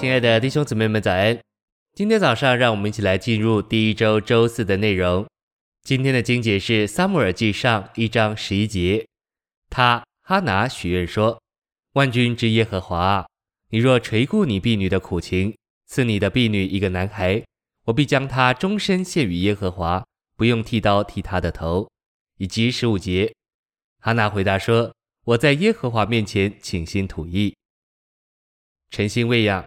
亲爱的弟兄姊妹们，早安！今天早上，让我们一起来进入第一周周四的内容。今天的经节是《撒母耳记上》一章十一节。他哈拿许愿说：“万军之耶和华，你若垂顾你婢女的苦情，赐你的婢女一个男孩，我必将他终身献与耶和华，不用剃刀剃他的头。”以及十五节，哈拿回答说：“我在耶和华面前倾心吐意，诚心喂养。”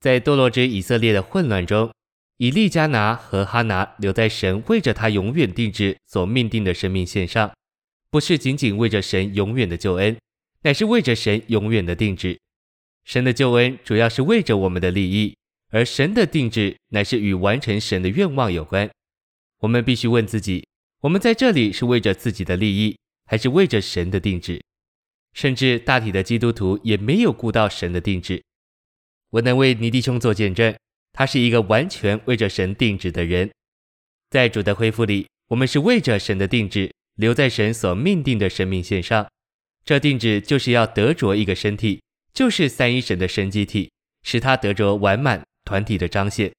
在堕落之以色列的混乱中，以利加拿和哈拿留在神为着他永远定制所命定的生命线上，不是仅仅为着神永远的救恩，乃是为着神永远的定制。神的救恩主要是为着我们的利益，而神的定制乃是与完成神的愿望有关。我们必须问自己：我们在这里是为着自己的利益，还是为着神的定制？甚至大体的基督徒也没有顾到神的定制。我能为尼弟兄做见证，他是一个完全为着神定制的人。在主的恢复里，我们是为着神的定制，留在神所命定的生命线上。这定制就是要得着一个身体，就是三一神的神机体，使他得着完满团体的彰显。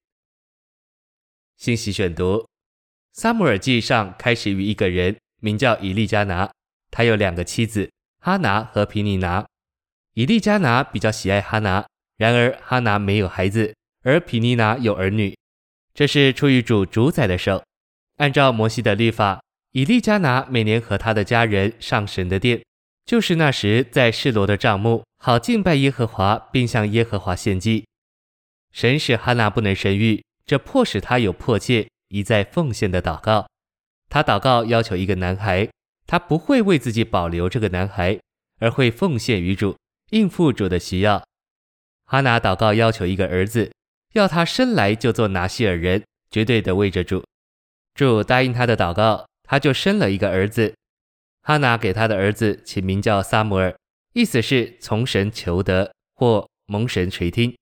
信息选读：撒母耳记上开始于一个人，名叫以利加拿，他有两个妻子哈拿和毗尼拿。以利加拿比较喜爱哈拿。然而哈拿没有孩子，而皮尼拿有儿女，这是出于主主宰的手。按照摩西的律法，以利加拿每年和他的家人上神的殿，就是那时在示罗的帐幕，好敬拜耶和华，并向耶和华献祭。神使哈拿不能生育，这迫使他有迫切一再奉献的祷告。他祷告要求一个男孩，他不会为自己保留这个男孩，而会奉献于主，应付主的需要。哈拿祷告要求一个儿子，要他生来就做拿细耳人，绝对的为着主。主答应他的祷告，他就生了一个儿子。哈拿给他的儿子起名叫撒母耳，意思是从神求得或蒙神垂听。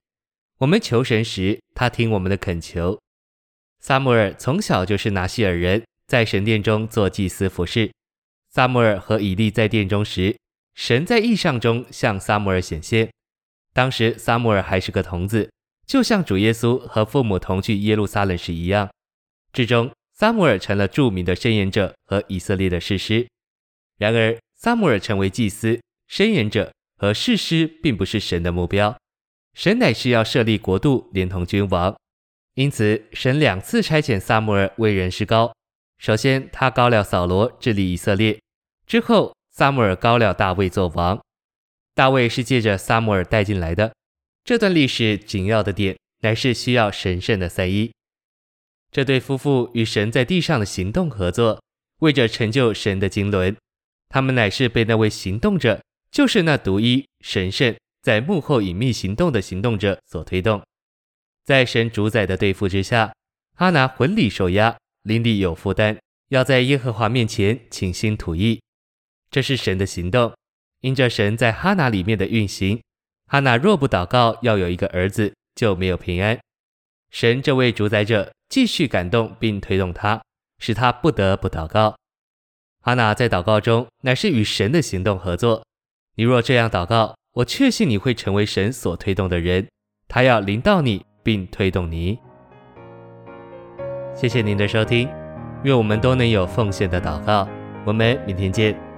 我们求神时，他听我们的恳求。撒母耳从小就是拿细耳人，在神殿中做祭司服侍。撒母耳和以利在殿中时，神在异象中向撒母耳显现。当时撒母耳还是个童子，就像主耶稣和父母同去耶路撒冷时一样。至终，撒母耳成了著名的申言者和以色列的士师。然而，撒母耳成为祭司、申言者和士师，并不是神的目标。神乃是要设立国度，连同君王。因此，神两次差遣撒母耳为人施高。首先，他膏了扫罗治理以色列；之后，撒母耳膏了大卫做王。大卫是借着撒母耳带进来的。这段历史紧要的点乃是需要神圣的三一。这对夫妇与神在地上的行动合作，为着成就神的经纶。他们乃是被那位行动者，就是那独一神圣在幕后隐秘行动的行动者所推动。在神主宰的对付之下，哈拿魂里受压，灵里有负担，要在耶和华面前倾心吐意。这是神的行动。因着神在哈拿里面的运行，哈拿若不祷告要有一个儿子，就没有平安。神这位主宰者继续感动并推动他，使他不得不祷告。哈拿在祷告中乃是与神的行动合作。你若这样祷告，我确信你会成为神所推动的人，他要临到你并推动你。谢谢您的收听，愿我们都能有奉献的祷告。我们明天见。